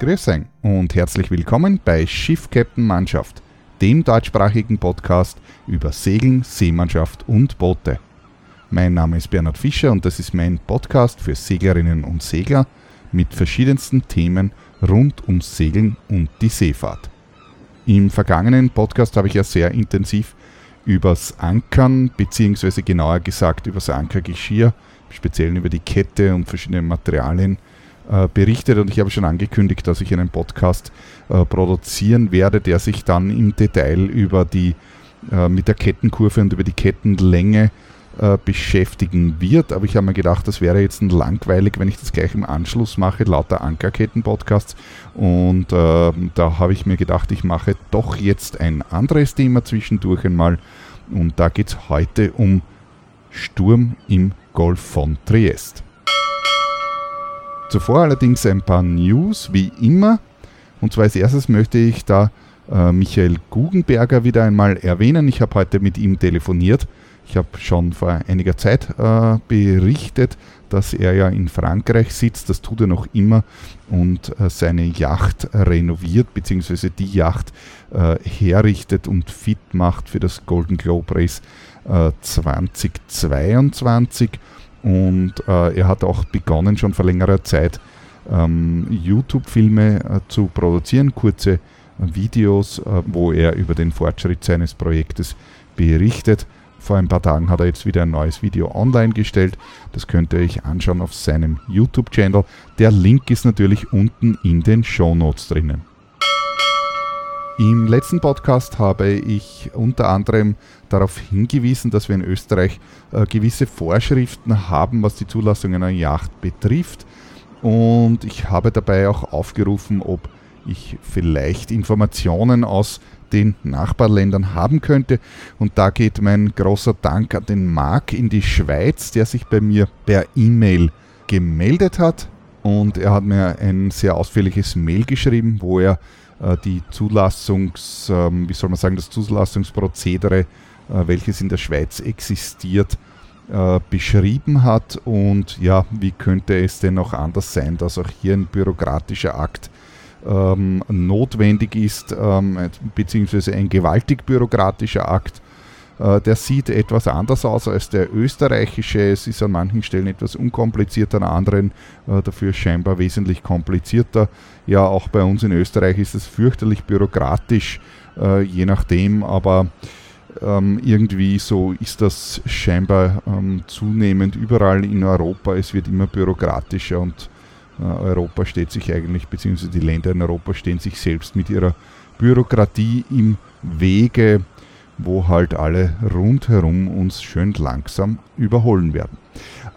Grüß euch und herzlich willkommen bei Schiff Captain Mannschaft, dem deutschsprachigen Podcast über Segeln, Seemannschaft und Boote. Mein Name ist Bernhard Fischer und das ist mein Podcast für Seglerinnen und Segler mit verschiedensten Themen rund ums Segeln und die Seefahrt. Im vergangenen Podcast habe ich ja sehr intensiv übers Ankern, beziehungsweise genauer gesagt übers Ankergeschirr, speziell über die Kette und verschiedene Materialien äh, berichtet und ich habe schon angekündigt, dass ich einen Podcast äh, produzieren werde, der sich dann im Detail über die äh, mit der Kettenkurve und über die Kettenlänge beschäftigen wird. Aber ich habe mir gedacht, das wäre jetzt langweilig, wenn ich das gleich im Anschluss mache, lauter Ankerketten-Podcasts. Und da habe ich mir gedacht, ich mache doch jetzt ein anderes Thema zwischendurch einmal. Und da geht es heute um Sturm im Golf von Triest. Zuvor allerdings ein paar News, wie immer. Und zwar als erstes möchte ich da äh, Michael Guggenberger wieder einmal erwähnen. Ich habe heute mit ihm telefoniert. Ich habe schon vor einiger Zeit äh, berichtet, dass er ja in Frankreich sitzt. Das tut er noch immer und äh, seine Yacht renoviert, beziehungsweise die Yacht äh, herrichtet und fit macht für das Golden Globe Race 2022. Und äh, er hat auch begonnen, schon vor längerer Zeit ähm, YouTube-Filme äh, zu produzieren, kurze äh, Videos, äh, wo er über den Fortschritt seines Projektes berichtet. Vor ein paar Tagen hat er jetzt wieder ein neues Video online gestellt. Das könnt ihr euch anschauen auf seinem YouTube-Channel. Der Link ist natürlich unten in den Show Notes drinnen. Im letzten Podcast habe ich unter anderem darauf hingewiesen, dass wir in Österreich äh, gewisse Vorschriften haben, was die Zulassung einer Yacht betrifft. Und ich habe dabei auch aufgerufen, ob ich vielleicht Informationen aus den Nachbarländern haben könnte. Und da geht mein großer Dank an den Marc in die Schweiz, der sich bei mir per E-Mail gemeldet hat. Und er hat mir ein sehr ausführliches Mail geschrieben, wo er äh, die Zulassungs, ähm, wie soll man sagen, das Zulassungsprozedere, welches in der Schweiz existiert, äh, beschrieben hat. Und ja, wie könnte es denn auch anders sein, dass auch hier ein bürokratischer Akt ähm, notwendig ist, ähm, beziehungsweise ein gewaltig bürokratischer Akt. Äh, der sieht etwas anders aus als der österreichische. Es ist an manchen Stellen etwas unkomplizierter, an anderen äh, dafür scheinbar wesentlich komplizierter. Ja, auch bei uns in Österreich ist es fürchterlich bürokratisch, äh, je nachdem, aber ähm, irgendwie so ist das scheinbar ähm, zunehmend überall in Europa. Es wird immer bürokratischer und äh, Europa steht sich eigentlich, beziehungsweise die Länder in Europa stehen sich selbst mit ihrer Bürokratie im Wege, wo halt alle rundherum uns schön langsam überholen werden.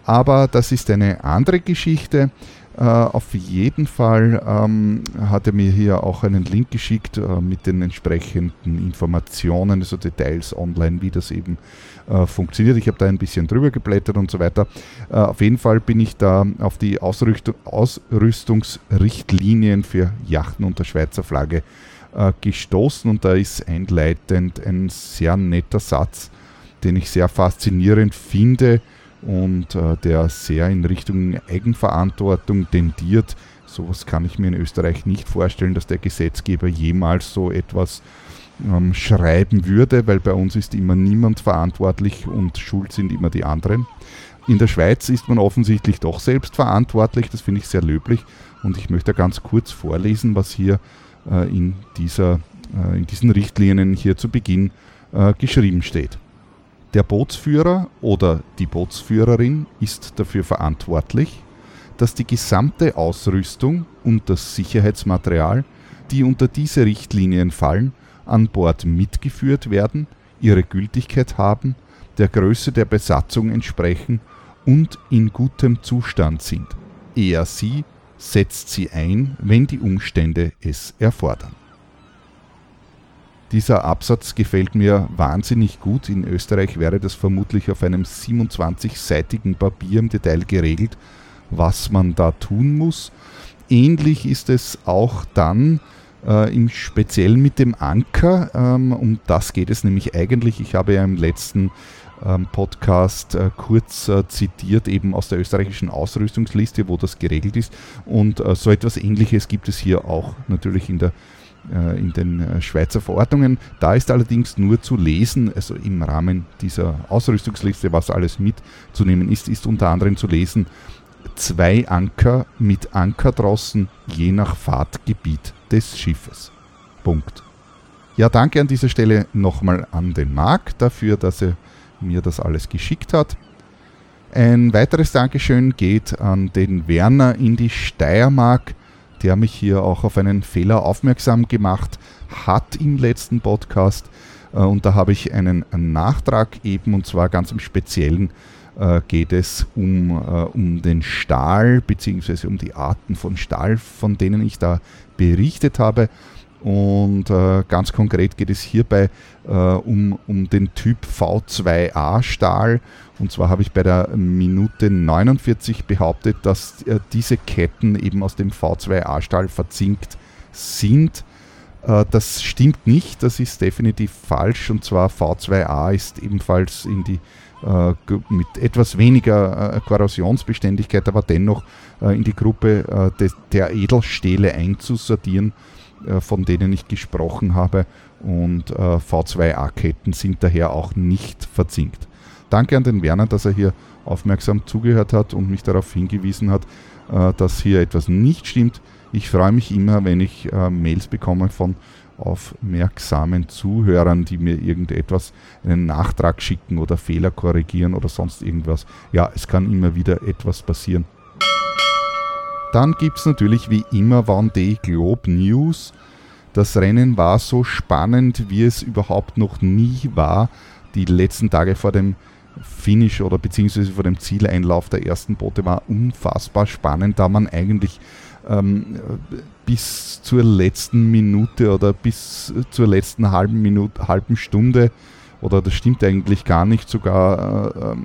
Aber das ist eine andere Geschichte. Uh, auf jeden Fall ähm, hat er mir hier auch einen Link geschickt uh, mit den entsprechenden Informationen, also Details online, wie das eben uh, funktioniert. Ich habe da ein bisschen drüber geblättert und so weiter. auf jeden Fall bin ich da auf die Ausrüstung, Ausrüstungsrichtlinien für Yachten unter Schweizer Flagge gestoßen und da ist einleitend ein sehr netter Satz, den ich sehr faszinierend finde und äh, der sehr in Richtung Eigenverantwortung tendiert. Sowas kann ich mir in Österreich nicht vorstellen, dass der Gesetzgeber jemals so etwas ähm, schreiben würde, weil bei uns ist immer niemand verantwortlich und schuld sind immer die anderen. In der Schweiz ist man offensichtlich doch selbst verantwortlich, das finde ich sehr löblich und ich möchte ganz kurz vorlesen, was hier äh, in, dieser, äh, in diesen Richtlinien hier zu Beginn äh, geschrieben steht. Der Bootsführer oder die Bootsführerin ist dafür verantwortlich, dass die gesamte Ausrüstung und das Sicherheitsmaterial, die unter diese Richtlinien fallen, an Bord mitgeführt werden, ihre Gültigkeit haben, der Größe der Besatzung entsprechen und in gutem Zustand sind. Er sie setzt sie ein, wenn die Umstände es erfordern. Dieser Absatz gefällt mir wahnsinnig gut. In Österreich wäre das vermutlich auf einem 27-seitigen Papier im Detail geregelt, was man da tun muss. Ähnlich ist es auch dann äh, im Speziellen mit dem Anker. Ähm, um das geht es nämlich eigentlich. Ich habe ja im letzten ähm, Podcast äh, kurz äh, zitiert, eben aus der österreichischen Ausrüstungsliste, wo das geregelt ist. Und äh, so etwas Ähnliches gibt es hier auch natürlich in der in den äh, Schweizer Verordnungen. Da ist allerdings nur zu lesen, also im Rahmen dieser Ausrüstungsliste, was alles mitzunehmen ist, ist unter anderem zu lesen, zwei Anker mit Ankerdrossen je nach Fahrtgebiet des Schiffes. Punkt. Ja, danke an dieser Stelle nochmal an den Marc dafür, dass er mir das alles geschickt hat. Ein weiteres Dankeschön geht an den Werner in die Steiermark, der mich hier auch auf einen Fehler aufmerksam gemacht hat im letzten Podcast. Äh, und da habe ich einen Nachtrag eben, und zwar ganz im Speziellen äh, geht es um, äh, um den Stahl bzw. um die Arten von Stahl, von denen ich da berichtet habe. Und äh, ganz konkret geht es hierbei äh, um, um den Typ V2A Stahl. Und zwar habe ich bei der Minute 49 behauptet, dass äh, diese Ketten eben aus dem V2A Stahl verzinkt sind. Äh, das stimmt nicht, das ist definitiv falsch. Und zwar V2A ist ebenfalls in die äh, mit etwas weniger äh, Korrosionsbeständigkeit, aber dennoch in die Gruppe der Edelstähle einzusortieren von denen ich gesprochen habe. Und äh, V2A-Ketten sind daher auch nicht verzinkt. Danke an den Werner, dass er hier aufmerksam zugehört hat und mich darauf hingewiesen hat, äh, dass hier etwas nicht stimmt. Ich freue mich immer, wenn ich Mails bekomme von aufmerksamen Zuhörern, die mir irgendetwas, einen Nachtrag schicken oder Fehler korrigieren oder sonst irgendwas. Ja, es kann immer wieder etwas passieren. Dann gibt es natürlich wie immer Vendée Globe News. Das Rennen war so spannend, wie es überhaupt noch nie war. Die letzten Tage vor dem Finish oder beziehungsweise vor dem Zieleinlauf der ersten Boote war unfassbar spannend, da man eigentlich ähm, bis zur letzten Minute oder bis zur letzten halben Minute, halben Stunde oder das stimmt eigentlich gar nicht, sogar äh,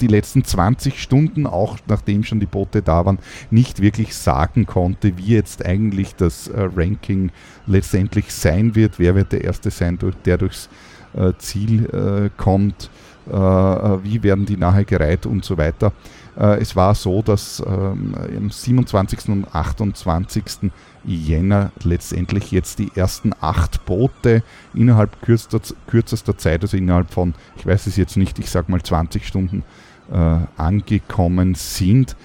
die letzten 20 Stunden, auch nachdem schon die Boote da waren, nicht wirklich sagen konnte, wie jetzt eigentlich das äh, Ranking letztendlich sein wird, wer wird der Erste sein, der durchs äh, Ziel äh, kommt, wie werden die nachher gereiht und so weiter. es war so, dass ähm, am 27. und 28. Jänner letztendlich jetzt die ersten acht Boote innerhalb kürzester, kürzester Zeit, also innerhalb von, ich weiß es jetzt nicht, ich sage mal 20 Stunden äh, angekommen sind.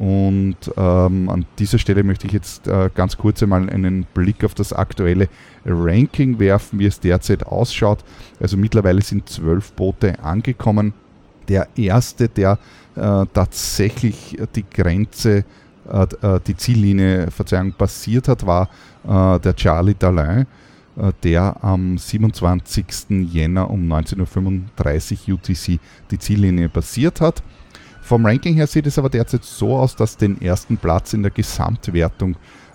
Und ähm, an dieser Stelle möchte ich jetzt äh, ganz kurz einmal einen Blick auf das aktuelle Ranking werfen, wie es derzeit ausschaut. Also mittlerweile sind zwölf Boote angekommen. Der erste, der äh, tatsächlich die Grenze äh, äh, die Ziellinie Verzeihung passiert hat, war äh, der Charlie Dalin, der am 27. Jänner um 19.35 Uhr UTC die Ziellinie passiert hat. Vom Ranking her sieht es aber derzeit so aus, dass den ersten Platz in der Gesamtwertung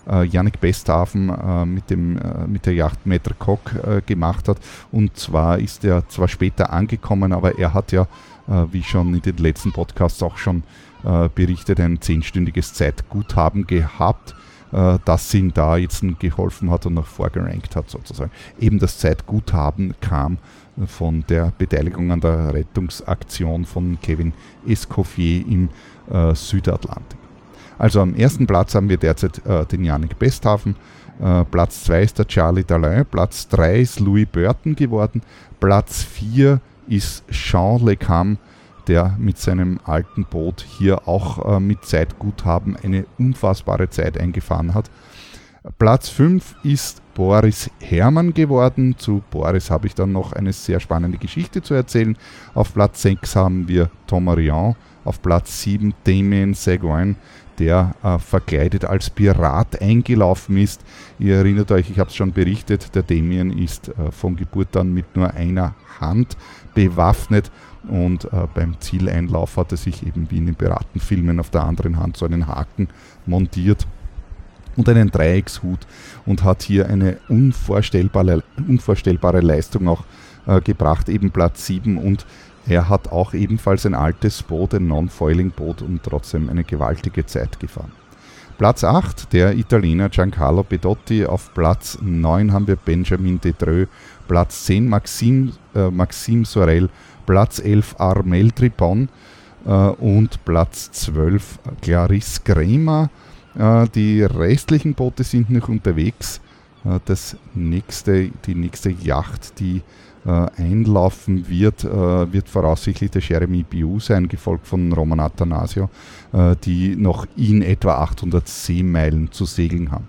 äh, Yannick Besthafen äh, mit, dem, äh, mit der Yacht Metre Coq gemacht hat. Und zwar ist er zwar später angekommen, aber er hat ja, wie schon in den letzten Podcasts auch schon äh, berichtet, ein zehnstündiges Zeitguthaben gehabt, äh, das ihm da jetzt geholfen hat und noch vorgerankt hat sozusagen. Eben das Zeitguthaben kam von der Beteiligung an der Rettungsaktion von Kevin Escoffier im äh, Südatlantik. Also am ersten Platz haben wir derzeit äh, den Janik Besthafen, äh, Platz 2 ist der Charlie Dalin, Platz 3 ist Louis Burton geworden, Platz 4 ist Jean Lecam der mit seinem alten Boot hier auch äh, mit Zeitguthaben eine unfassbare Zeit eingefahren hat. Platz 5 ist Boris Herrmann geworden. Zu Boris habe ich dann noch eine sehr spannende Geschichte zu erzählen. Auf Platz 6 haben wir Thomas Rian, auf Platz 7 Damien Seguin, der äh, verkleidet als Pirat eingelaufen ist. Ihr erinnert euch, ich habe es schon berichtet, der Damien ist äh, von Geburt an mit nur einer Hand bewaffnet und äh, beim Zieleinlauf hat er sich eben wie in den Piratenfilmen auf der anderen Hand so einen Haken montiert und einen Dreieckshut und hat hier eine unvorstellbare, unvorstellbare Leistung auch äh, gebracht, eben Platz 7 und er hat auch ebenfalls ein altes Boot, ein Non-Foiling-Boot und trotzdem eine gewaltige Zeit gefahren. Platz 8 der Italiener Giancarlo Bedotti, auf Platz 9 haben wir Benjamin Detreux, Platz 10 Maxim, äh, Maxim Sorel, Platz 11 Armel Tripon. Äh, und Platz 12 Clarisse Kremer. Äh, die restlichen Boote sind noch unterwegs. Äh, das nächste, die nächste Yacht, die äh, einlaufen wird, wird voraussichtlich der Jeremy Biu sein, gefolgt von Roman Athanasio, die noch in etwa 800 Seemeilen zu segeln haben.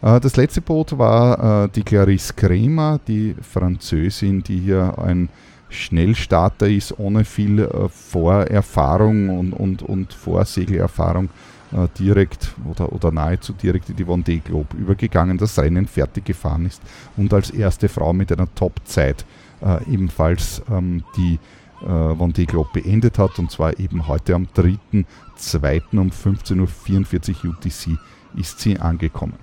Das letzte Boot war die Clarisse Kremer, die Französin, die hier ein Schnellstarter ist, ohne viel Vorerfahrung und, und, und Vorsegelerfahrung äh, direkt oder, oder nahezu direkt in die Vendée Globe übergegangen, das Rennen fertig gefahren ist und als erste Frau mit einer Top-Zeit äh, ebenfalls ähm, die äh, Vendée Globe beendet hat und zwar eben heute am 3.2. um 15.44 Uhr UTC ist sie angekommen.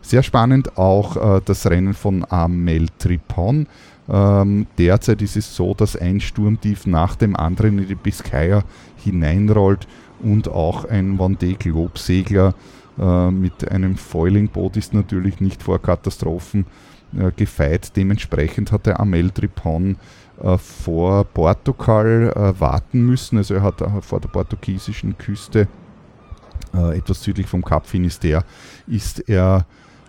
Sehr spannend auch äh, das Rennen von Amel Tripon. Ähm, derzeit ist es so, dass ein Sturmtief nach dem anderen in die Biscaya hineinrollt und auch ein Vendée Globe Segler äh, mit einem Foiling-Boot ist natürlich nicht vor Katastrophen äh, gefeit. Dementsprechend hat der Amel Tripon äh, vor Portugal äh, warten müssen. Also er hat äh, vor der portugiesischen Küste äh, etwas südlich vom Cap Finisterre ist er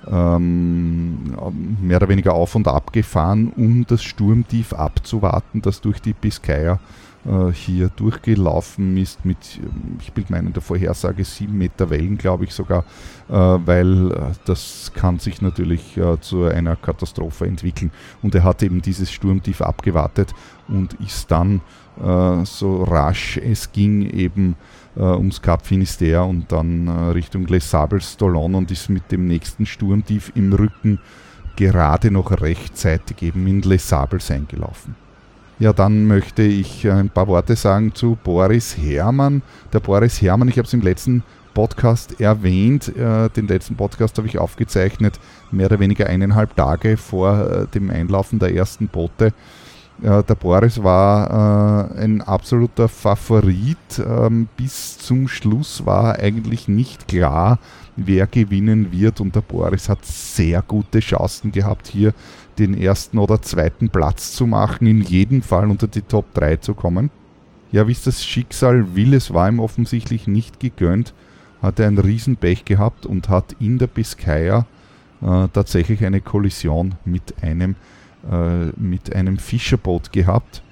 ähm, mehr oder weniger auf und ab gefahren, um das Sturmtief abzuwarten, das durch die Biscaya hier durchgelaufen ist mit, ich bilde meinen der Vorhersage, 7 Meter Wellen, glaube ich sogar, äh, weil äh, das kann sich natürlich äh, zu einer Katastrophe entwickeln. Und er hat eben dieses Sturmtief abgewartet und ist dann äh, so rasch es ging eben äh, ums Cap Finisterre und dann Richtung Les Sables Stolon und ist mit dem nächsten Sturmtief im Rücken gerade noch rechtzeitig eben in Les Sables eingelaufen. Ja, dann möchte ich ein paar Worte sagen zu Boris Herrmann. Der Boris Herrmann, ich habe es im letzten Podcast erwähnt. Äh, den letzten Podcast habe ich aufgezeichnet, mehr oder weniger eineinhalb Tage vor äh, dem Einlaufen der ersten Boote. Äh, der Boris war ein absoluter Favorit. Ähm, bis zum Schluss war eigentlich nicht klar, wer gewinnen wird. Und der Boris hat sehr gute Chancen gehabt, hier den ersten oder zweiten Platz zu machen, in jedem Fall unter die Top 3 zu kommen. Ja, wie es das Schicksal will, es war ihm offensichtlich nicht gegönnt, hat er einen Riesenpech gehabt und hat in der Biscaya äh, tatsächlich eine Kollision mit einem, äh, mit einem Fischerboot gehabt.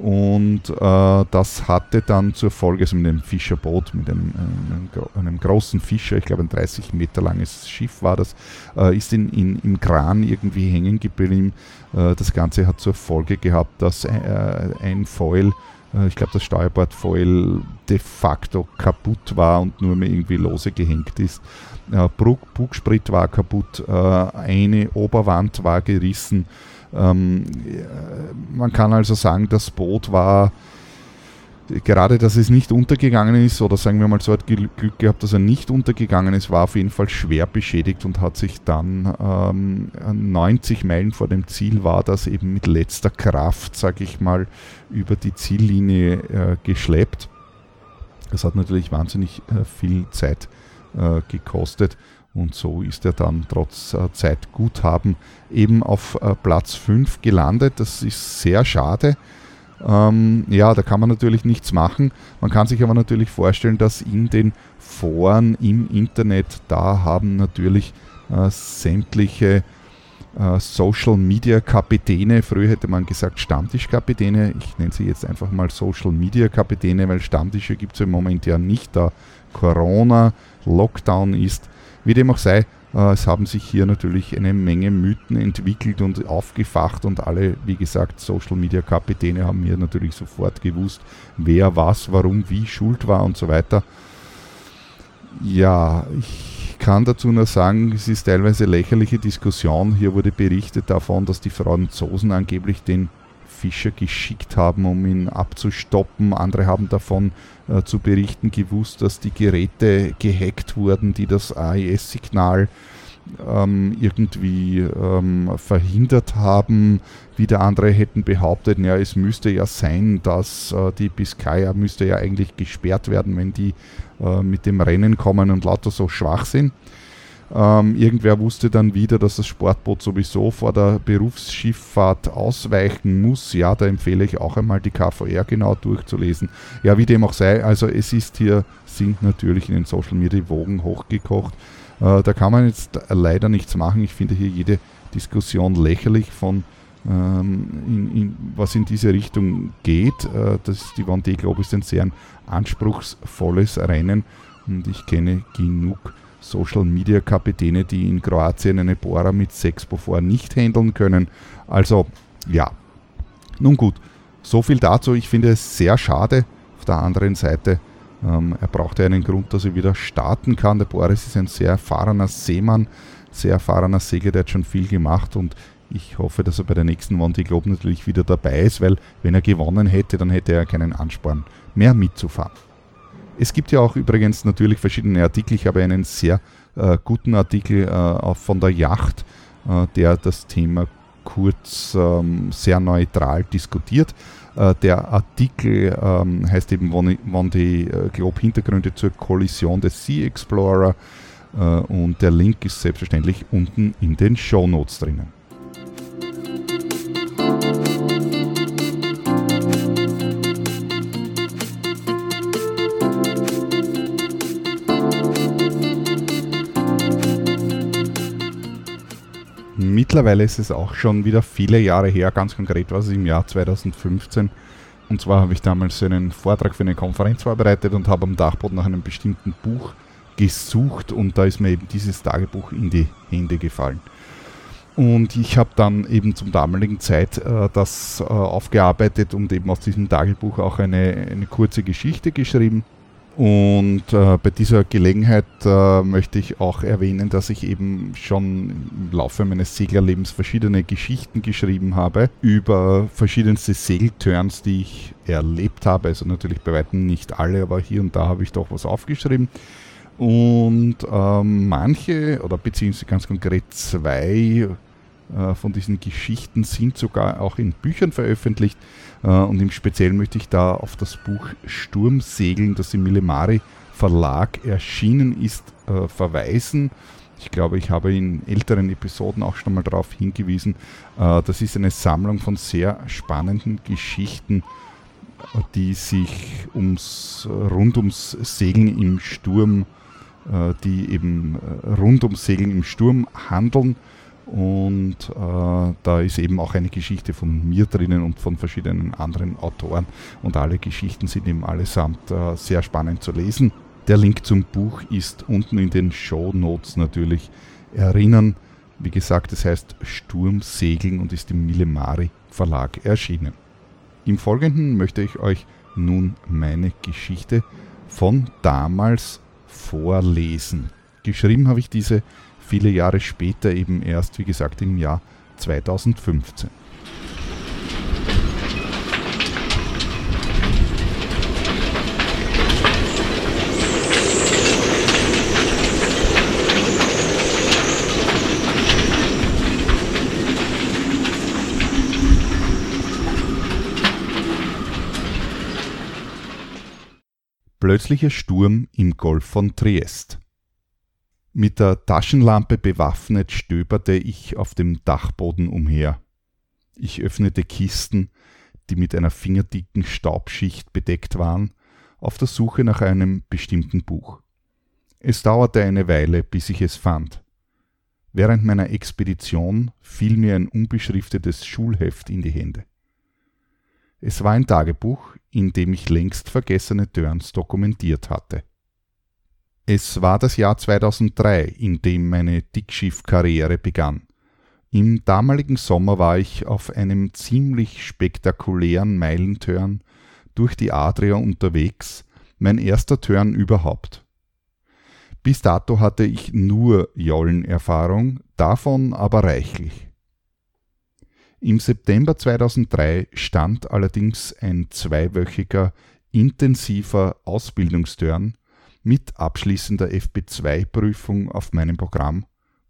Und äh, das hatte dann zur Folge, also mit einem Fischerboot, mit einem, einem, einem, großen Fischer, ich glaube ein 30 Meter langes Schiff war das, äh, ist in, in, im Kran irgendwie hängen geblieben. Äh, das Ganze hat zur Folge gehabt, dass äh, ein Foil, äh, ich glaube das Steuerbordfoil de facto kaputt war und nur mehr irgendwie lose gehängt ist. Äh, Bugsprit war kaputt, eine Oberwand war gerissen. Ähm, man kann also sagen, das Boot war gerade, dass es nicht untergegangen ist, oder sagen wir mal so, hat Glück gehabt, dass er nicht untergegangen ist, war auf jeden Fall schwer beschädigt und hat sich dann ähm, 90 Meilen vor dem Ziel war das eben mit letzter Kraft, sage ich mal, über die Ziellinie äh, geschleppt. Das hat natürlich wahnsinnig äh, viel Zeit äh, gekostet. Und so ist er dann trotz äh, Zeitguthaben eben auf äh, Platz 5 gelandet. Das ist sehr schade. Ähm, ja, da kann man natürlich nichts machen. Man kann sich aber natürlich vorstellen, dass in den Foren im Internet, da haben natürlich äh, sämtliche äh, Social Media Kapitäne, früher hätte man gesagt Stammtischkapitäne, ich nenne sie jetzt einfach mal Social Media Kapitäne, weil Stammtische gibt es im Moment ja nicht, da Corona, Lockdown ist wie dem auch sei, äh, es haben sich hier natürlich eine Menge Mythen entwickelt und aufgefacht und alle, wie gesagt, Social Media Kapitäne haben hier natürlich sofort gewusst, wer was, warum, wie schuld war und so weiter. Ja, ich kann dazu nur sagen, es ist teilweise lächerliche Diskussion. Hier wurde berichtet davon, dass die Franzosen angeblich den Fischer geschickt haben, um ihn abzustoppen. Andere haben davon äh, zu berichten gewusst, dass die Geräte gehackt wurden, die das AIS-Signal ähm, irgendwie ähm, verhindert haben. Wieder andere hätten behauptet, ja, es müsste ja sein, dass äh, die Biscaya müsste ja eigentlich gesperrt werden, wenn die äh, mit dem Rennen kommen und lauter so schwach sind. Ähm, irgendwer wusste dann wieder, dass das Sportboot sowieso vor der Berufsschifffahrt ausweichen muss. Ja, da empfehle ich auch einmal die KVR genau durchzulesen. Ja, wie dem auch sei, also es ist hier, sind natürlich in den Social Media Wogen hochgekocht. Äh, da kann man jetzt leider nichts machen. Ich finde hier jede Diskussion lächerlich von ähm, in, in, was in diese Richtung geht. Äh, das, die Vendée Globe ist ein sehr anspruchsvolles Rennen und ich kenne genug Social Media Kapitäne, die in Kroatien eine Bohrer mit Sexpo vor nicht handeln können. Also ja, nun gut, so viel dazu. Ich finde es sehr schade. Auf der anderen Seite, ähm, er braucht ja einen Grund, dass er wieder starten kann. Der Boris ist ein sehr erfahrener Seemann, sehr erfahrener Segler, der hat schon viel gemacht und ich hoffe, dass er bei der nächsten Vendée Globe natürlich wieder dabei ist, weil wenn er gewonnen hätte, dann hätte er keinen Ansporn mehr mitzufahren. Es gibt ja auch übrigens natürlich verschiedene Artikel. Ich habe einen sehr äh, guten Artikel äh, von der Yacht, äh, der das Thema kurz ähm, sehr neutral diskutiert. Äh, der Artikel ähm, heißt eben, wann die äh, Globe Hintergründe zur Kollision des Sea Explorer äh, und der Link ist selbstverständlich unten in den Show Notes drinnen. Mittlerweile ist es auch schon wieder viele Jahre her, ganz konkret war es im Jahr 2015. Und zwar habe ich damals einen Vortrag für eine Konferenz vorbereitet und habe am Dachboden nach einem bestimmten Buch gesucht und da ist mir eben dieses Tagebuch in die Hände gefallen. Und ich habe dann eben zum damaligen Zeit äh, das äh, aufgearbeitet und eben aus diesem Tagebuch auch eine, eine kurze Geschichte geschrieben. Und äh, bei dieser Gelegenheit äh, möchte ich auch erwähnen, dass ich eben schon im Laufe meines Seglerlebens verschiedene Geschichten geschrieben habe über verschiedenste Segelturns, die ich erlebt habe. Also natürlich bei weitem nicht alle, aber hier und da habe ich doch was aufgeschrieben. Und äh, manche, oder beziehungsweise ganz konkret zwei von diesen Geschichten sind sogar auch in Büchern veröffentlicht. Äh, und im Speziellen möchte ich da auf das Buch Sturmsegeln, das im Millemari Verlag erschienen ist, äh, verweisen. Ich glaube, ich habe in älteren Episoden auch schon mal darauf hingewiesen. Äh, das ist eine Sammlung von sehr spannenden Geschichten, die sich ums, rund ums Segeln im Sturm, die eben rund ums Segeln im Sturm handeln. Und äh, da ist eben auch eine Geschichte von mir drinnen und von verschiedenen anderen Autoren. Und alle Geschichten sind eben allesamt äh, sehr spannend zu lesen. Der Link zum Buch ist unten in den Show Notes natürlich erinnern. Wie gesagt, es heißt Sturmsegeln und ist im Millemari Verlag erschienen. Im Folgenden möchte ich euch nun meine Geschichte von damals vorlesen. Geschrieben habe ich diese viele Jahre später eben erst, wie gesagt, im Jahr 2015. Plötzlicher Sturm im Golf von Triest. Mit der Taschenlampe bewaffnet stöberte ich auf dem Dachboden umher. Ich öffnete Kisten, die mit einer fingerdicken Staubschicht bedeckt waren, auf der Suche nach einem bestimmten Buch. Es dauerte eine Weile, bis ich es fand. Während meiner Expedition fiel mir ein unbeschriftetes Schulheft in die Hände. Es war ein Tagebuch, in dem ich längst vergessene Turns dokumentiert hatte. Es war das Jahr 2003, in dem meine Dickschiff-Karriere begann. Im damaligen Sommer war ich auf einem ziemlich spektakulären Meilenturn durch die Adria unterwegs, mein erster Turn überhaupt. Bis dato hatte ich nur Jollenerfahrung, davon aber reichlich. Im September 2003 stand allerdings ein zweiwöchiger, intensiver Ausbildungsturn mit abschließender FB2-Prüfung auf meinem Programm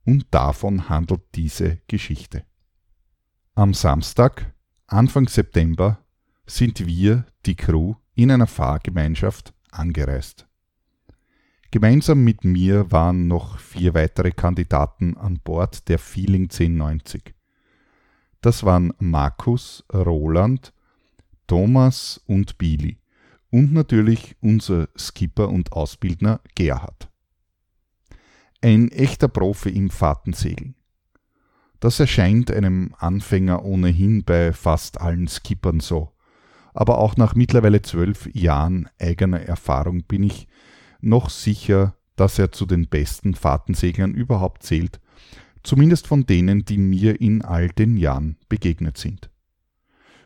und davon handelt diese Geschichte. Am Samstag, Anfang September, sind wir, die Crew, in einer Fahrgemeinschaft angereist. Gemeinsam mit mir waren noch vier weitere Kandidaten an Bord der Feeling 1090. Das waren Markus, Roland, Thomas und Billy und natürlich unser Skipper und Ausbildner Gerhard. Ein echter Profi im Fahrtensegeln. Das erscheint einem Anfänger ohnehin bei fast allen Skippern so. Aber auch nach mittlerweile zwölf Jahren eigener Erfahrung bin ich noch sicher, dass er zu den besten Fahrtenseglern überhaupt zählt, zumindest von denen, die mir in all den Jahren begegnet sind.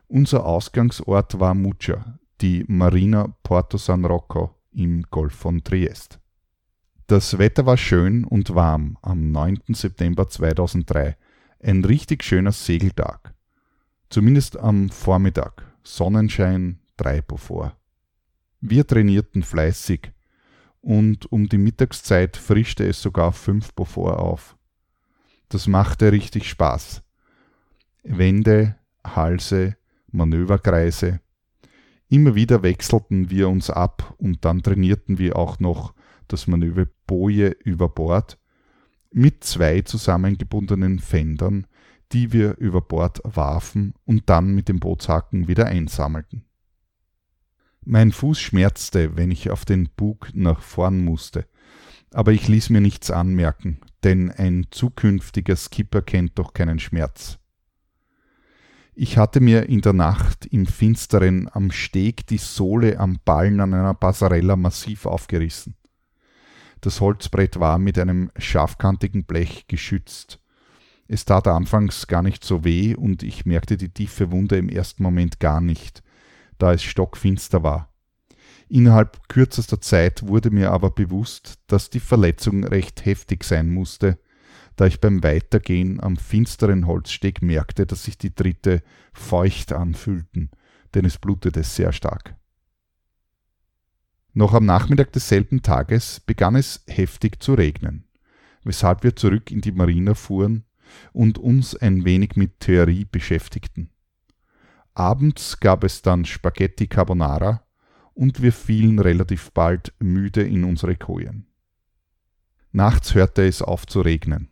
Unser Ausgangsort war Muccia, die Marina Porto San Rocco im Golf von Triest. Das Wetter war schön und warm am 9. September 2003, ein richtig schöner Segeltag. Zumindest am Vormittag, Sonnenschein, drei vor. Wir trainierten fleißig und um die Mittagszeit frischte es sogar fünf vor auf. Das machte richtig Spaß. Wände, Halse, Manöverkreise. Immer wieder wechselten wir uns ab und dann trainierten wir auch noch das Manöver Boje über Bord mit zwei zusammengebundenen Fendern, die wir über Bord warfen und dann mit dem Bootshaken wieder einsammelten. Mein Fuß schmerzte, wenn ich auf den Bug nach vorn musste, aber ich ließ mir nichts anmerken, denn ein zukünftiger Skipper kennt doch keinen Schmerz. Ich hatte mir in der Nacht im Finsteren am Steg die Sohle am Ballen an einer Passarella massiv aufgerissen. Das Holzbrett war mit einem scharfkantigen Blech geschützt. Es tat anfangs gar nicht so weh und ich merkte die tiefe Wunde im ersten Moment gar nicht, da es stockfinster war. Innerhalb kürzester Zeit wurde mir aber bewusst, dass die Verletzung recht heftig sein musste, da ich beim Weitergehen am finsteren Holzsteg merkte, dass sich die Tritte feucht anfühlten, denn es blutete sehr stark. Noch am Nachmittag desselben Tages begann es heftig zu regnen, weshalb wir zurück in die Marina fuhren und uns ein wenig mit Theorie beschäftigten. Abends gab es dann Spaghetti Carbonara und wir fielen relativ bald müde in unsere Kojen. Nachts hörte es auf zu regnen.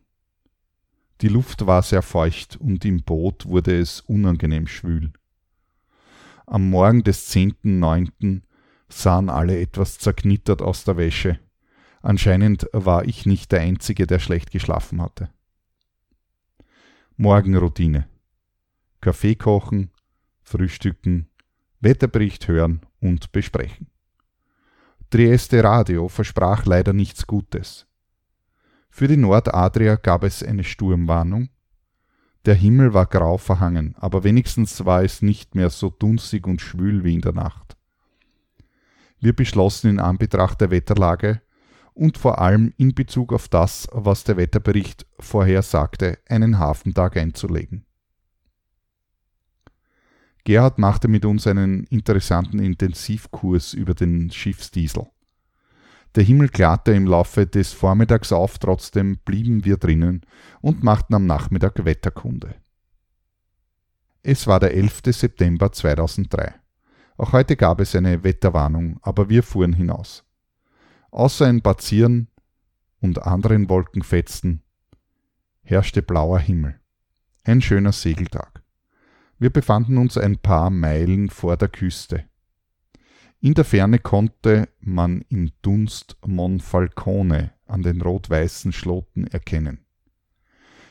Die Luft war sehr feucht und im Boot wurde es unangenehm schwül. Am Morgen des 10.9 sahen alle etwas zerknittert aus der Wäsche. Anscheinend war ich nicht der Einzige, der schlecht geschlafen hatte. Morgenroutine. Kaffee kochen, frühstücken, Wetterbericht hören und besprechen. Trieste Radio versprach leider nichts Gutes. Für die Nordadria gab es eine Sturmwarnung. Der Himmel war grau verhangen, aber wenigstens war es nicht mehr so dunstig und schwül wie in der Nacht. Wir beschlossen in Anbetracht der Wetterlage und vor allem in Bezug auf das, was der Wetterbericht vorher sagte, einen Hafentag einzulegen. Gerhard machte mit uns einen interessanten Intensivkurs über den Schiffsdiesel. Der Himmel klarte im Laufe des Vormittags auf, trotzdem blieben wir drinnen und machten am Nachmittag Wetterkunde. Es war der 11. September 2003. Auch heute gab es eine Wetterwarnung, aber wir fuhren hinaus. Außer ein paar Zieren und anderen Wolkenfetzen herrschte blauer Himmel. Ein schöner Segeltag. Wir befanden uns ein paar Meilen vor der Küste. In der Ferne konnte man im Dunst Monfalcone an den rot-weißen Schloten erkennen.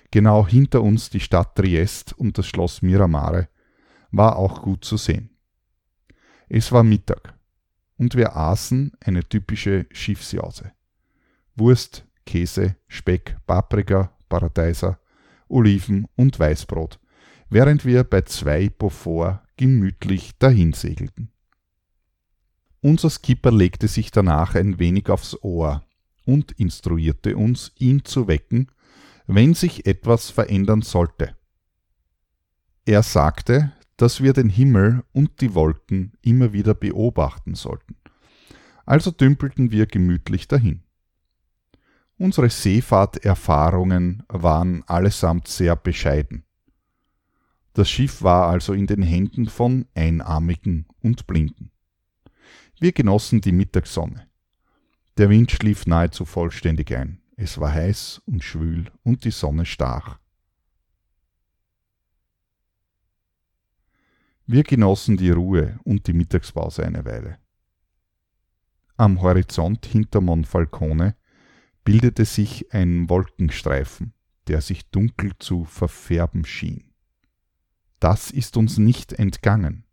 Genau hinter uns die Stadt Triest und das Schloss Miramare war auch gut zu sehen. Es war Mittag und wir aßen eine typische Schiffsjause. Wurst, Käse, Speck, Paprika, Paradeiser, Oliven und Weißbrot, während wir bei zwei Beaufort gemütlich dahinsegelten. Unser Skipper legte sich danach ein wenig aufs Ohr und instruierte uns, ihn zu wecken, wenn sich etwas verändern sollte. Er sagte, dass wir den Himmel und die Wolken immer wieder beobachten sollten. Also dümpelten wir gemütlich dahin. Unsere Seefahrterfahrungen waren allesamt sehr bescheiden. Das Schiff war also in den Händen von Einarmigen und Blinden. Wir genossen die Mittagssonne. Der Wind schlief nahezu vollständig ein. Es war heiß und schwül und die Sonne stach. Wir genossen die Ruhe und die Mittagspause eine Weile. Am Horizont hinter Monfalcone bildete sich ein Wolkenstreifen, der sich dunkel zu verfärben schien. Das ist uns nicht entgangen,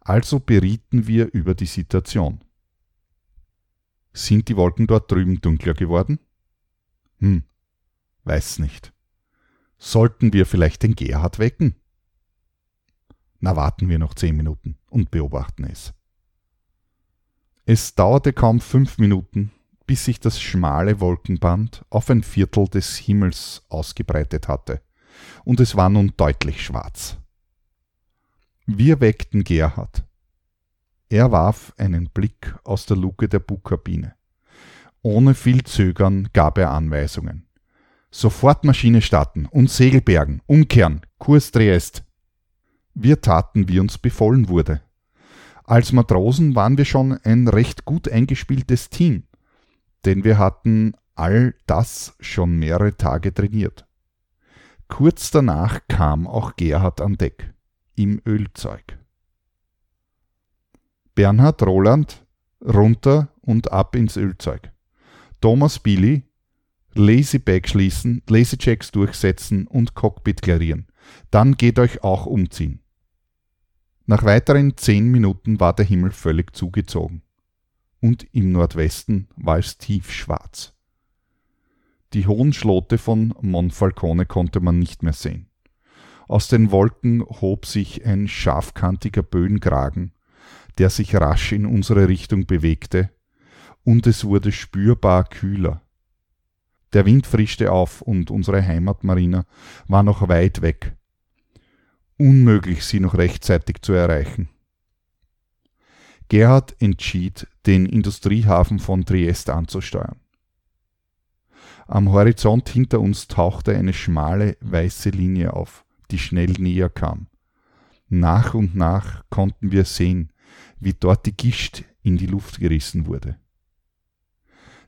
also berieten wir über die Situation. Sind die Wolken dort drüben dunkler geworden? Hm, weiß nicht. Sollten wir vielleicht den Gerhard wecken? Na, warten wir noch zehn Minuten und beobachten es. Es dauerte kaum fünf Minuten, bis sich das schmale Wolkenband auf ein Viertel des Himmels ausgebreitet hatte, und es war nun deutlich schwarz. Wir weckten Gerhard. Er warf einen Blick aus der Luke der Bugkabine. Ohne viel Zögern gab er Anweisungen. Sofort Maschine starten und Segel bergen, umkehren, Kurs Triest. Wir taten, wie uns befohlen wurde. Als Matrosen waren wir schon ein recht gut eingespieltes Team, denn wir hatten all das schon mehrere Tage trainiert. Kurz danach kam auch Gerhard an Deck, im Ölzeug. Bernhard Roland runter und ab ins Ölzeug. Thomas Billy, Lazyback schließen, Lazychecks durchsetzen und Cockpit klarieren. Dann geht euch auch umziehen. Nach weiteren zehn Minuten war der Himmel völlig zugezogen. Und im Nordwesten war es tiefschwarz. Die hohen Schlote von Monfalcone konnte man nicht mehr sehen. Aus den Wolken hob sich ein scharfkantiger Böenkragen, der sich rasch in unsere Richtung bewegte und es wurde spürbar kühler. Der Wind frischte auf und unsere Heimatmariner war noch weit weg. Unmöglich, sie noch rechtzeitig zu erreichen. Gerhard entschied, den Industriehafen von Triest anzusteuern. Am Horizont hinter uns tauchte eine schmale weiße Linie auf, die schnell näher kam. Nach und nach konnten wir sehen, wie dort die Gischt in die Luft gerissen wurde.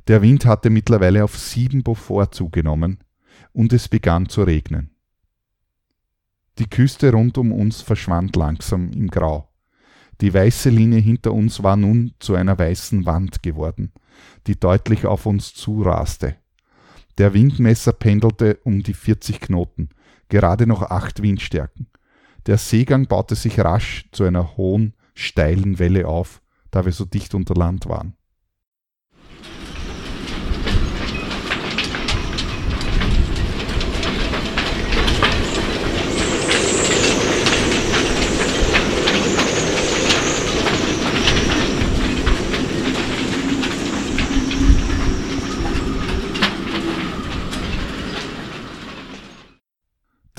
Der Wind hatte mittlerweile auf sieben Beaufort zugenommen und es begann zu regnen. Die Küste rund um uns verschwand langsam im Grau. Die weiße Linie hinter uns war nun zu einer weißen Wand geworden, die deutlich auf uns zuraste. Der Windmesser pendelte um die 40 Knoten, gerade noch acht Windstärken. Der Seegang baute sich rasch zu einer hohen, steilen Welle auf, da wir so dicht unter Land waren.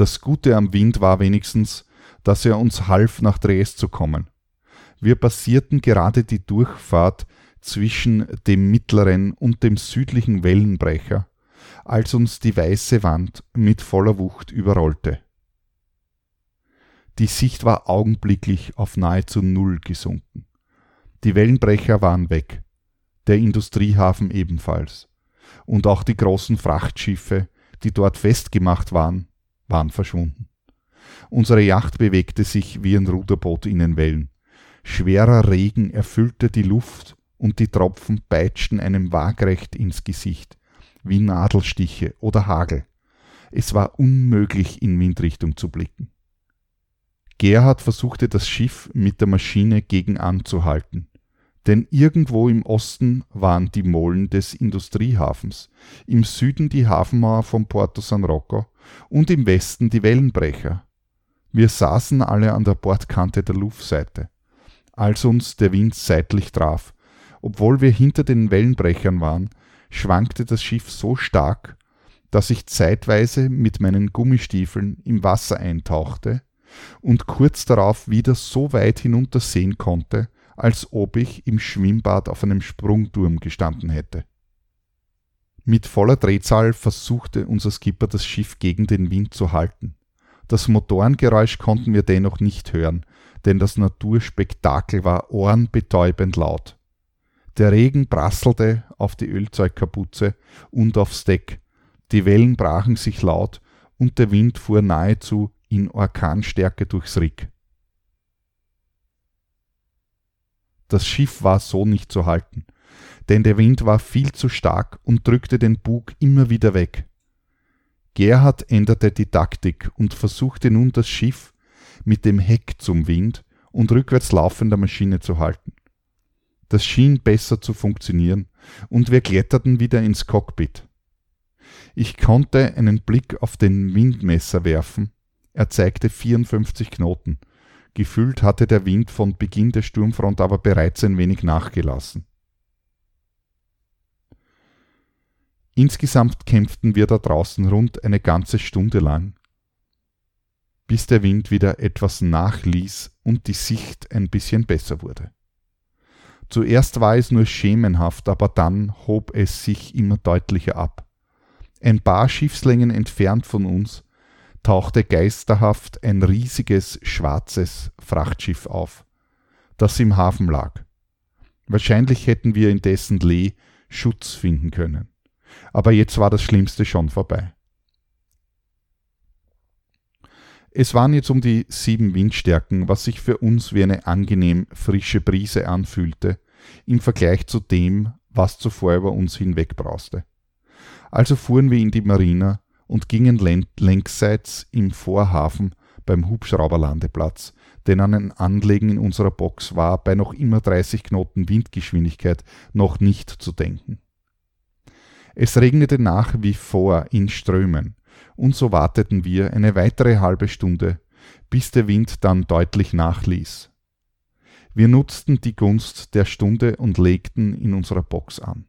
Das Gute am Wind war wenigstens, dass er uns half, nach Dresd zu kommen. Wir passierten gerade die Durchfahrt zwischen dem mittleren und dem südlichen Wellenbrecher, als uns die weiße Wand mit voller Wucht überrollte. Die Sicht war augenblicklich auf nahezu Null gesunken. Die Wellenbrecher waren weg, der Industriehafen ebenfalls, und auch die großen Frachtschiffe, die dort festgemacht waren, waren verschwunden. Unsere Yacht bewegte sich wie ein Ruderboot in den Wellen. Schwerer Regen erfüllte die Luft und die Tropfen peitschten einem waagrecht ins Gesicht, wie Nadelstiche oder Hagel. Es war unmöglich, in Windrichtung zu blicken. Gerhard versuchte das Schiff mit der Maschine gegen anzuhalten, denn irgendwo im Osten waren die Molen des Industriehafens, im Süden die Hafenmauer von Porto San Rocco und im Westen die Wellenbrecher. Wir saßen alle an der Bordkante der Luftseite, als uns der Wind seitlich traf. Obwohl wir hinter den Wellenbrechern waren, schwankte das Schiff so stark, dass ich zeitweise mit meinen Gummistiefeln im Wasser eintauchte und kurz darauf wieder so weit hinunter sehen konnte, als ob ich im Schwimmbad auf einem Sprungturm gestanden hätte. Mit voller Drehzahl versuchte unser Skipper das Schiff gegen den Wind zu halten. Das Motorengeräusch konnten wir dennoch nicht hören, denn das Naturspektakel war ohrenbetäubend laut. Der Regen prasselte auf die Ölzeugkapuze und aufs Deck, die Wellen brachen sich laut und der Wind fuhr nahezu in Orkanstärke durchs Rick. Das Schiff war so nicht zu halten, denn der Wind war viel zu stark und drückte den Bug immer wieder weg. Gerhard änderte die Taktik und versuchte nun das Schiff mit dem Heck zum Wind und rückwärts laufender Maschine zu halten. Das schien besser zu funktionieren und wir kletterten wieder ins Cockpit. Ich konnte einen Blick auf den Windmesser werfen. Er zeigte 54 Knoten Gefühlt hatte der Wind von Beginn der Sturmfront aber bereits ein wenig nachgelassen. Insgesamt kämpften wir da draußen rund eine ganze Stunde lang, bis der Wind wieder etwas nachließ und die Sicht ein bisschen besser wurde. Zuerst war es nur schemenhaft, aber dann hob es sich immer deutlicher ab. Ein paar Schiffslängen entfernt von uns tauchte geisterhaft ein riesiges schwarzes Frachtschiff auf, das im Hafen lag. Wahrscheinlich hätten wir in dessen Lee Schutz finden können. Aber jetzt war das Schlimmste schon vorbei. Es waren jetzt um die sieben Windstärken, was sich für uns wie eine angenehm frische Brise anfühlte, im Vergleich zu dem, was zuvor über uns hinwegbrauste. Also fuhren wir in die Marina und gingen längsseits im Vorhafen beim Hubschrauberlandeplatz, denn an ein Anlegen in unserer Box war bei noch immer 30 Knoten Windgeschwindigkeit noch nicht zu denken. Es regnete nach wie vor in Strömen, und so warteten wir eine weitere halbe Stunde, bis der Wind dann deutlich nachließ. Wir nutzten die Gunst der Stunde und legten in unserer Box an.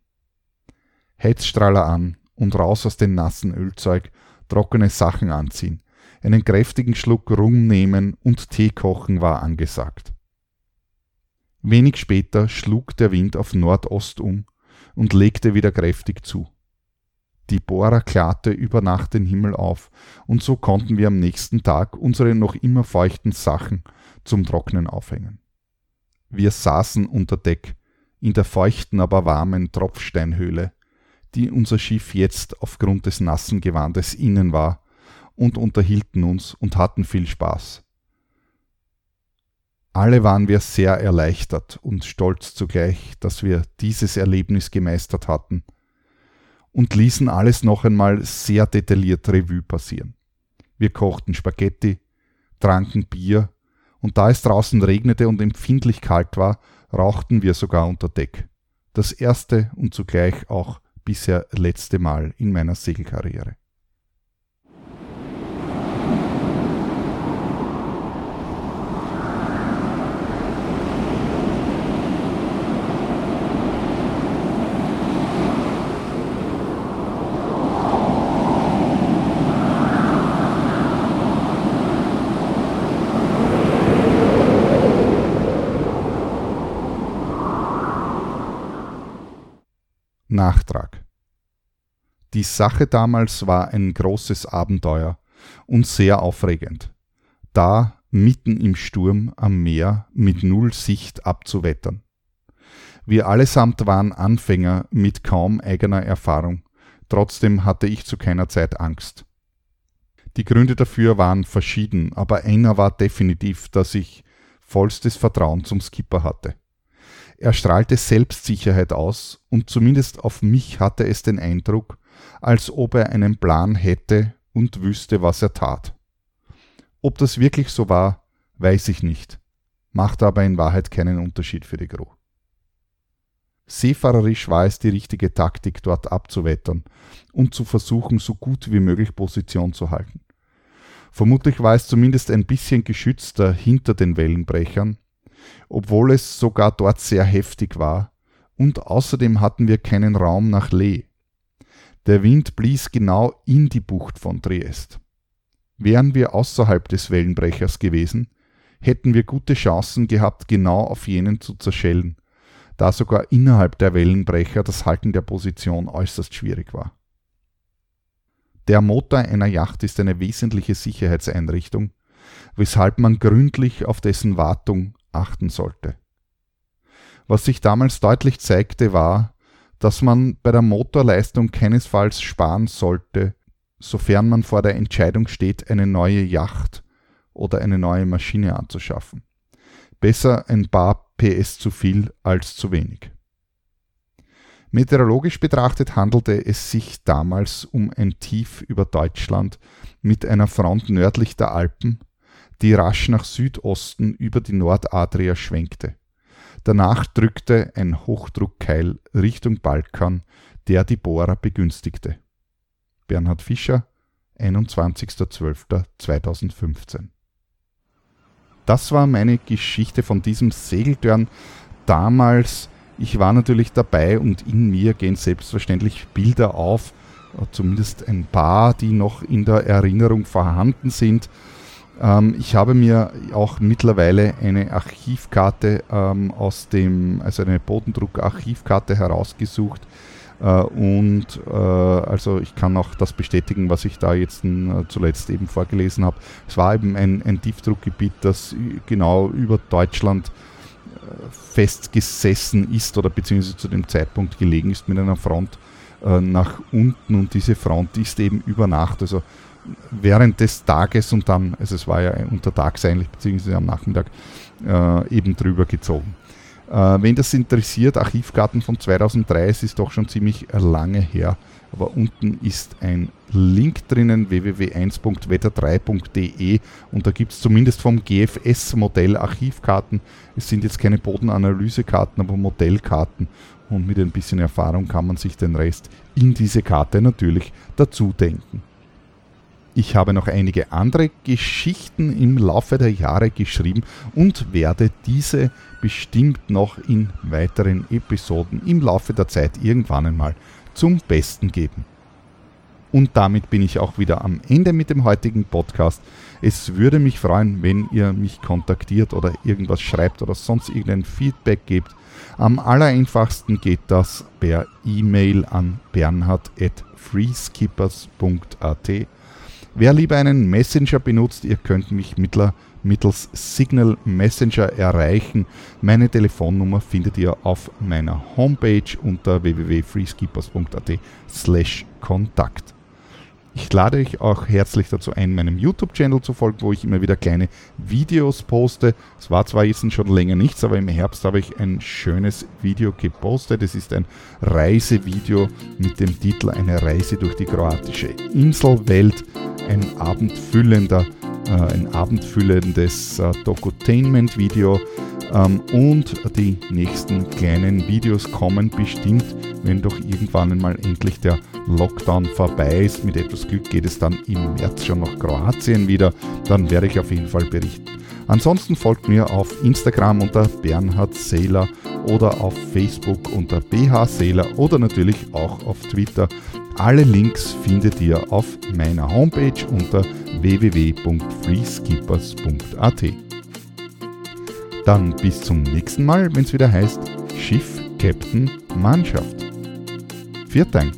Heizstrahler an, und raus aus dem nassen Ölzeug, trockene Sachen anziehen, einen kräftigen Schluck Rum nehmen und Tee kochen war angesagt. Wenig später schlug der Wind auf Nordost um und legte wieder kräftig zu. Die Bohrer klarte über Nacht den Himmel auf, und so konnten wir am nächsten Tag unsere noch immer feuchten Sachen zum Trocknen aufhängen. Wir saßen unter Deck, in der feuchten, aber warmen Tropfsteinhöhle, die unser Schiff jetzt aufgrund des nassen Gewandes innen war, und unterhielten uns und hatten viel Spaß. Alle waren wir sehr erleichtert und stolz zugleich, dass wir dieses Erlebnis gemeistert hatten und ließen alles noch einmal sehr detailliert Revue passieren. Wir kochten Spaghetti, tranken Bier und da es draußen regnete und empfindlich kalt war, rauchten wir sogar unter Deck. Das erste und zugleich auch bisher letzte Mal in meiner Segelkarriere. Nachtrag. Die Sache damals war ein großes Abenteuer und sehr aufregend, da mitten im Sturm am Meer mit null Sicht abzuwettern. Wir allesamt waren Anfänger mit kaum eigener Erfahrung, trotzdem hatte ich zu keiner Zeit Angst. Die Gründe dafür waren verschieden, aber einer war definitiv, dass ich vollstes Vertrauen zum Skipper hatte. Er strahlte Selbstsicherheit aus und zumindest auf mich hatte es den Eindruck, als ob er einen Plan hätte und wüsste, was er tat. Ob das wirklich so war, weiß ich nicht, machte aber in Wahrheit keinen Unterschied für die Crew. Seefahrerisch war es die richtige Taktik, dort abzuwettern und zu versuchen, so gut wie möglich Position zu halten. Vermutlich war es zumindest ein bisschen geschützter hinter den Wellenbrechern, obwohl es sogar dort sehr heftig war, und außerdem hatten wir keinen Raum nach Lee. Der Wind blies genau in die Bucht von Triest. Wären wir außerhalb des Wellenbrechers gewesen, hätten wir gute Chancen gehabt, genau auf jenen zu zerschellen, da sogar innerhalb der Wellenbrecher das Halten der Position äußerst schwierig war. Der Motor einer Yacht ist eine wesentliche Sicherheitseinrichtung, weshalb man gründlich auf dessen Wartung achten sollte. Was sich damals deutlich zeigte, war, dass man bei der Motorleistung keinesfalls sparen sollte, sofern man vor der Entscheidung steht, eine neue Yacht oder eine neue Maschine anzuschaffen. Besser ein paar PS zu viel als zu wenig. Meteorologisch betrachtet handelte es sich damals um ein Tief über Deutschland mit einer Front nördlich der Alpen, die rasch nach Südosten über die Nordadria schwenkte. Danach drückte ein Hochdruckkeil Richtung Balkan, der die Bohrer begünstigte. Bernhard Fischer, 21.12.2015 das war meine Geschichte von diesem Segeltörn damals. Ich war natürlich dabei und in mir gehen selbstverständlich Bilder auf, zumindest ein paar, die noch in der Erinnerung vorhanden sind. Ähm, ich habe mir auch mittlerweile eine Archivkarte ähm, aus dem, also eine Bodendruck-Archivkarte herausgesucht, äh, und äh, also ich kann auch das bestätigen, was ich da jetzt äh, zuletzt eben vorgelesen habe. Es war eben ein, ein Tiefdruckgebiet, das genau über Deutschland festgesessen ist oder beziehungsweise zu dem Zeitpunkt gelegen ist mit einer Front nach unten und diese Front ist eben über Nacht, also während des Tages und dann, also es war ja untertags eigentlich, beziehungsweise am Nachmittag, äh, eben drüber gezogen. Äh, wenn das interessiert, Archivkarten von 2003, es ist doch schon ziemlich lange her, aber unten ist ein Link drinnen, www.1.wetter3.de und da gibt es zumindest vom GFS-Modell Archivkarten. Es sind jetzt keine Bodenanalysekarten, aber Modellkarten und mit ein bisschen Erfahrung kann man sich den Rest in diese Karte natürlich dazu denken. Ich habe noch einige andere Geschichten im Laufe der Jahre geschrieben und werde diese bestimmt noch in weiteren Episoden im Laufe der Zeit irgendwann einmal zum Besten geben. Und damit bin ich auch wieder am Ende mit dem heutigen Podcast. Es würde mich freuen, wenn ihr mich kontaktiert oder irgendwas schreibt oder sonst irgendein Feedback gebt. Am allereinfachsten geht das per E-Mail an bernhard.freeskippers.at Wer lieber einen Messenger benutzt, ihr könnt mich mittels Signal Messenger erreichen. Meine Telefonnummer findet ihr auf meiner Homepage unter www.freeskippers.at slash Kontakt. Ich lade euch auch herzlich dazu ein, meinem YouTube-Channel zu folgen, wo ich immer wieder kleine Videos poste. Es war zwar jetzt schon länger nichts, aber im Herbst habe ich ein schönes Video gepostet. Es ist ein Reisevideo mit dem Titel Eine Reise durch die kroatische Inselwelt. Ein abendfüllender, äh, ein abendfüllendes äh, Docutainment-Video ähm, und die nächsten kleinen Videos kommen bestimmt, wenn doch irgendwann einmal endlich der Lockdown vorbei ist. Mit etwas Glück geht es dann im März schon nach Kroatien wieder. Dann werde ich auf jeden Fall berichten. Ansonsten folgt mir auf Instagram unter Bernhard Seeler oder auf Facebook unter BH Seeler oder natürlich auch auf Twitter. Alle Links findet ihr auf meiner Homepage unter www.freeskippers.at. Dann bis zum nächsten Mal, wenn es wieder heißt Schiff, Captain, Mannschaft. Viert Dank.